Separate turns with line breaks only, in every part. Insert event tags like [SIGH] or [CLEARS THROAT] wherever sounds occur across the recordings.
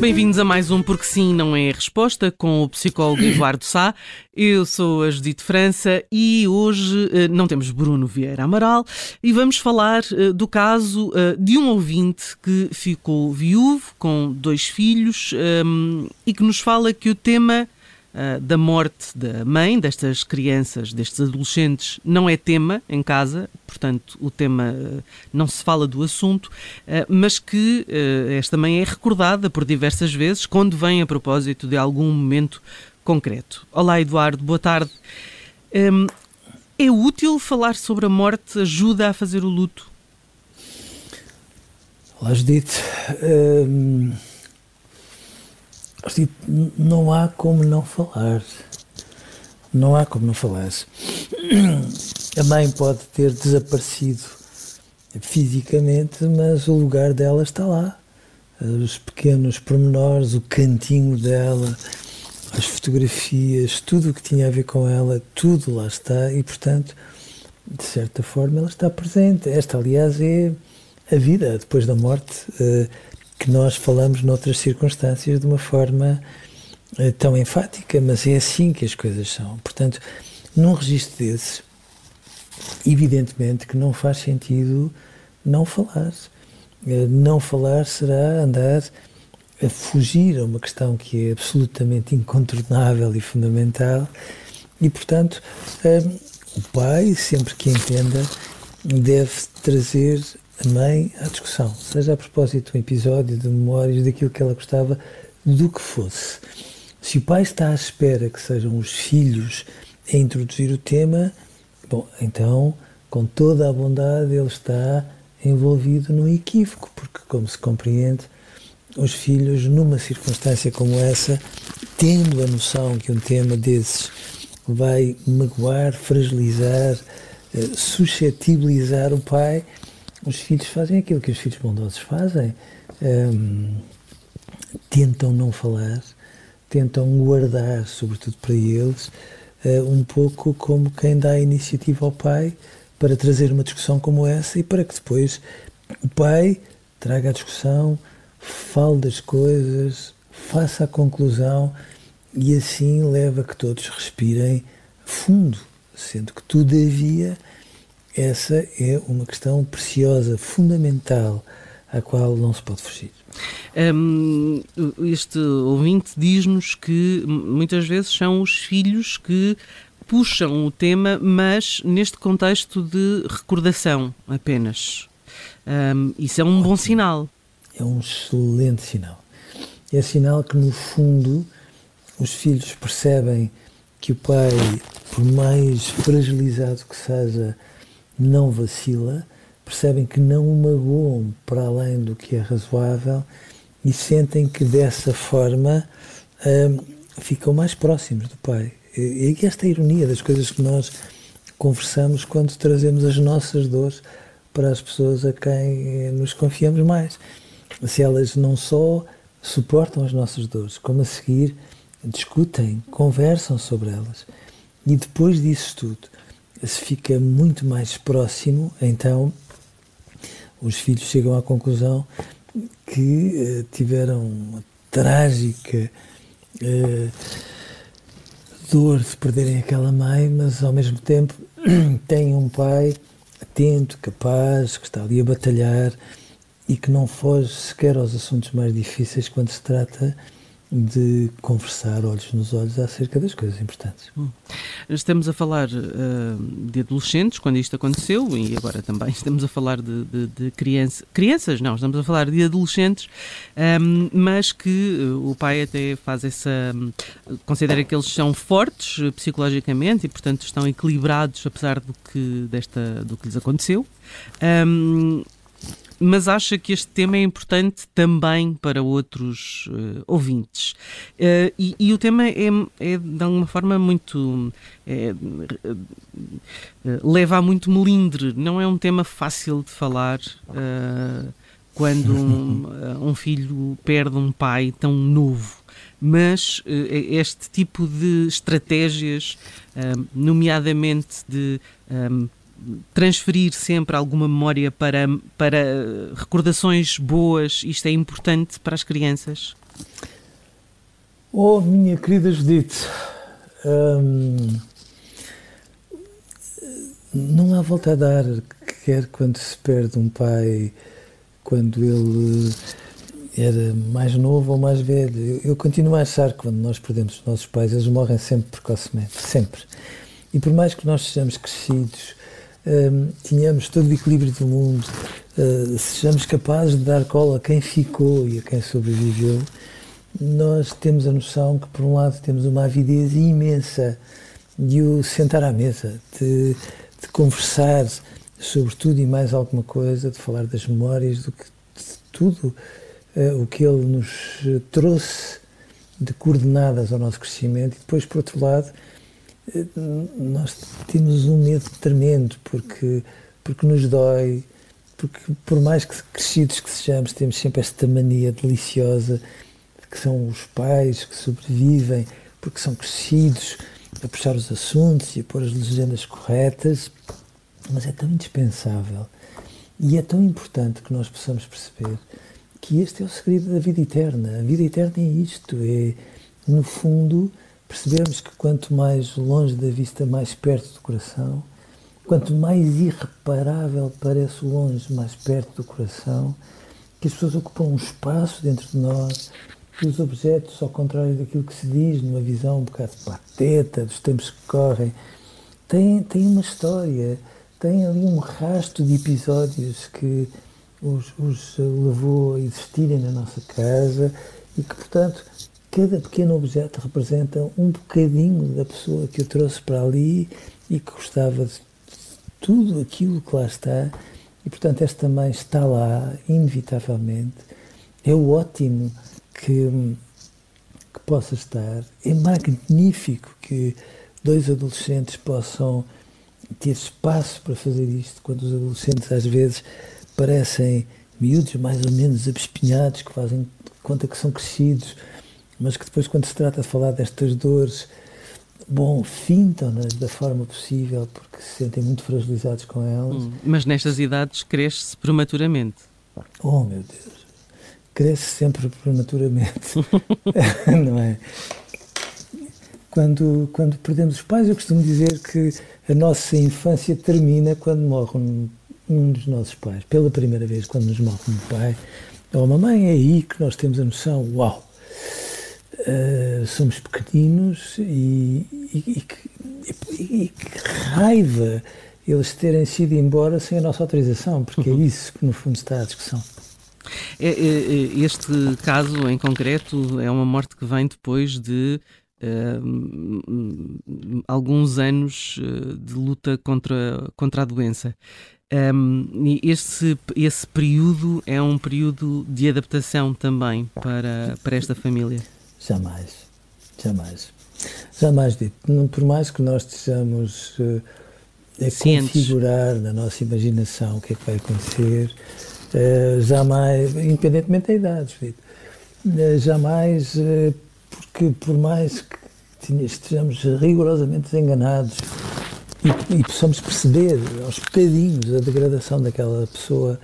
Bem-vindos a mais um Porque Sim Não É Resposta com o psicólogo Eduardo Sá. Eu sou a Judite França e hoje eh, não temos Bruno Vieira Amaral e vamos falar eh, do caso eh, de um ouvinte que ficou viúvo com dois filhos ehm, e que nos fala que o tema uh, da morte da mãe destas crianças, destes adolescentes, não é tema em casa, portanto, o tema uh, não se fala do assunto, uh, mas que esta mãe é recordada por diversas vezes quando vem a propósito de algum momento concreto. Olá, Eduardo, boa tarde. Um, é útil falar sobre a morte? Ajuda a fazer o luto?
Olá, Judite. Um não há como não falar. Não há como não falar. A mãe pode ter desaparecido fisicamente, mas o lugar dela está lá. Os pequenos pormenores, o cantinho dela, as fotografias, tudo o que tinha a ver com ela, tudo lá está e, portanto, de certa forma, ela está presente. Esta, aliás, é a vida depois da morte. Que nós falamos noutras circunstâncias de uma forma uh, tão enfática, mas é assim que as coisas são. Portanto, num registro desses, evidentemente que não faz sentido não falar. Uh, não falar será andar a fugir a uma questão que é absolutamente incontornável e fundamental, e portanto, uh, o pai, sempre que entenda, deve trazer mãe à discussão, seja a propósito de um episódio, de memórias, daquilo que ela gostava, do que fosse. Se o pai está à espera que sejam os filhos a introduzir o tema, bom, então, com toda a bondade, ele está envolvido num equívoco, porque, como se compreende, os filhos, numa circunstância como essa, tendo a noção que um tema desses vai magoar, fragilizar, eh, suscetibilizar o pai, os filhos fazem aquilo que os filhos bondosos fazem. Um, tentam não falar, tentam guardar, sobretudo para eles, uh, um pouco como quem dá a iniciativa ao pai para trazer uma discussão como essa e para que depois o pai traga a discussão, fale das coisas, faça a conclusão e assim leva a que todos respirem fundo, sendo que todavia essa é uma questão preciosa, fundamental, à qual não se pode fugir.
Um, este ouvinte diz-nos que muitas vezes são os filhos que puxam o tema, mas neste contexto de recordação apenas. Um, isso é um Ótimo. bom sinal.
É um excelente sinal. É sinal que, no fundo, os filhos percebem que o pai, por mais fragilizado que seja não vacila, percebem que não o magoam para além do que é razoável e sentem que dessa forma hum, ficam mais próximos do Pai. E esta é a ironia das coisas que nós conversamos quando trazemos as nossas dores para as pessoas a quem nos confiamos mais. Se elas não só suportam as nossas dores, como a seguir discutem, conversam sobre elas. E depois disso tudo, se fica muito mais próximo, então os filhos chegam à conclusão que uh, tiveram uma trágica uh, dor de perderem aquela mãe, mas ao mesmo tempo [CLEARS THROAT] têm um pai atento, capaz, que está ali a batalhar e que não foge sequer aos assuntos mais difíceis quando se trata de conversar olhos nos olhos acerca das coisas importantes. Hum.
Estamos a falar uh, de adolescentes, quando isto aconteceu, e agora também [LAUGHS] estamos a falar de, de, de criança, crianças, não, estamos a falar de adolescentes, um, ehm, mas que uh, o pai até faz essa. Considera que eles são fortes psicologicamente e, portanto, estão equilibrados apesar do que, desta, do que lhes aconteceu. Um, mas acha que este tema é importante também para outros uh, ouvintes. Uh, e, e, o tema é, é, de alguma forma muito. É, uh, leva a muito melindre, não é um tema fácil de falar. quando um, [LAUGHS] um filho perde um pai tão novo mas este tipo de estratégias, nomeadamente de transferir sempre alguma memória para, para recordações boas, isto é importante para as crianças?
Oh, minha querida Judite, hum, não há volta a dar, quer quando se perde um pai, quando ele era mais novo ou mais velho. Eu, eu continuo a achar que quando nós perdemos os nossos pais, eles morrem sempre precocemente, sempre. E por mais que nós sejamos crescidos, uh, tenhamos todo o equilíbrio do mundo, uh, sejamos capazes de dar cola a quem ficou e a quem sobreviveu, nós temos a noção que, por um lado, temos uma avidez imensa de o sentar à mesa, de, de conversar sobre tudo e mais alguma coisa, de falar das memórias, do que, de tudo uh, o que ele nos trouxe de coordenadas ao nosso crescimento, e depois, por outro lado, nós temos um medo tremendo porque, porque nos dói, porque por mais que crescidos que sejamos, temos sempre esta mania deliciosa que são os pais que sobrevivem porque são crescidos a puxar os assuntos e a pôr as legendas corretas, mas é tão indispensável e é tão importante que nós possamos perceber que este é o segredo da vida eterna. A vida eterna é isto, é, no fundo, percebemos que quanto mais longe da vista, mais perto do coração, quanto mais irreparável parece longe, mais perto do coração, que as pessoas ocupam um espaço dentro de nós, que os objetos, ao contrário daquilo que se diz numa visão um bocado pateta dos tempos que correm, têm, têm uma história, têm ali um rasto de episódios que os, os levou a existirem na nossa casa e que, portanto, cada pequeno objeto representa um bocadinho da pessoa que eu trouxe para ali e que gostava de tudo aquilo que lá está. E, portanto, esta mãe está lá, inevitavelmente. É ótimo que, que possa estar. É magnífico que dois adolescentes possam ter espaço para fazer isto, quando os adolescentes às vezes parecem miúdos mais ou menos abespinhados, que fazem conta que são crescidos mas que depois, quando se trata de falar destas dores, bom, fintam-nas da forma possível porque se sentem muito fragilizados com elas. Hum,
mas nestas idades cresce-se prematuramente.
Oh, meu Deus! Cresce sempre prematuramente, [LAUGHS] não é? Quando, quando perdemos os pais, eu costumo dizer que a nossa infância termina quando morre um, um dos nossos pais. Pela primeira vez, quando nos morre um pai ou uma mãe, é aí que nós temos a noção, uau, uh, somos pequeninos e, e, e, que, e, que, raiva eles terem sido embora sem a nossa autorização, porque é uhum. é isso que no fundo está a discussão.
É, é, este caso em concreto é uma morte que vem depois de uh, alguns anos eh, de luta contra, contra a doença. Um, e esse, esse período é um período de adaptação também para, para esta família.
Jamais, jamais. Jamais dito. Por mais que nós estejamos uh, a configurar na nossa imaginação o que é que vai acontecer, uh, jamais, independentemente da idade, uh, jamais, uh, porque por mais que estejamos rigorosamente enganados e, e, possamos perceber aos bocadinhos a degradação daquela pessoa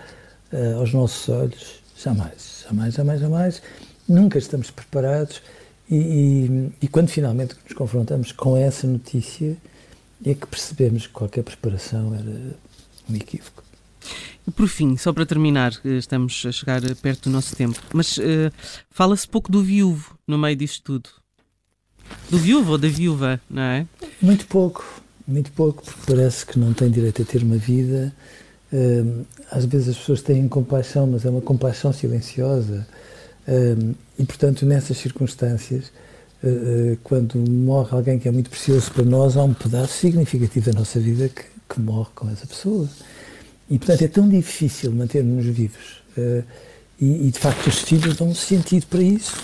aos nossos olhos, jamais, jamais, jamais, jamais nunca estamos preparados e, e, e, quando finalmente nos confrontamos com essa notícia é que percebemos que qualquer preparação era um equívoco.
por fim, só para terminar, estamos a chegar perto do nosso tempo, mas uh, fala-se pouco do viúvo no meio disto tudo. Do viúvo ou da viúva, não é?
Muito pouco, muito pouco, porque parece que não tem direito a ter uma vida. Uh, às vezes as pessoas têm compaixão, mas é uma compaixão silenciosa. Uh, e, portanto, nessas circunstâncias, uh, quando morre alguém que é muito precioso para nós, há um pedaço significativo da nossa vida que, que morre com essa pessoa. E, portanto, é tão difícil manter-nos vivos. Uh, e, e, de facto, os filhos dão sentido para isso.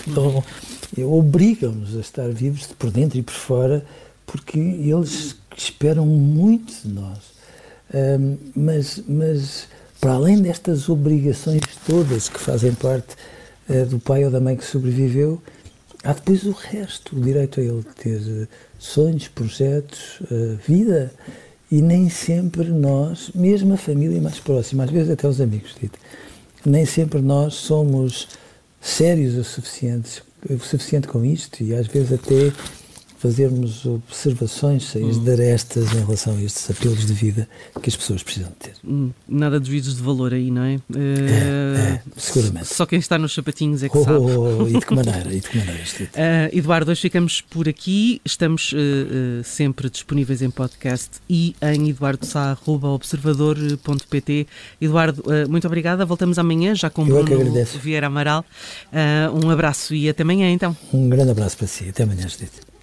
Obrigam-nos a estar vivos por dentro e por fora, porque eles esperam muito de nós. Uh, mas, mas, para além destas obrigações todas que fazem parte uh, do pai ou da mãe que sobreviveu, há depois o resto, o direito a ele ter sonhos, projetos, vida e nem sempre nós, mesmo a família mais próxima, às vezes até os amigos, nem sempre nós somos sérios o suficiente, o suficiente com isto e às vezes até fazermos observações cheias hum. de arestas em relação a estes apelos de vida que as pessoas precisam ter.
Hum, nada de juízos de valor aí, não é? Uh,
é, é seguramente.
Só quem está nos sapatinhos é que
oh,
sabe.
Oh, oh, e de que [LAUGHS] maneira? E de que maneira
uh, Eduardo, hoje ficamos por aqui. Estamos uh, sempre disponíveis em podcast e em eduardosá.observador.pt. Eduardo, muito obrigada. Voltamos amanhã já com
Eu
Bruno Vieira Amaral. um abraço e até amanhã então.
Um grande abraço para si. Até amanhã, Judite.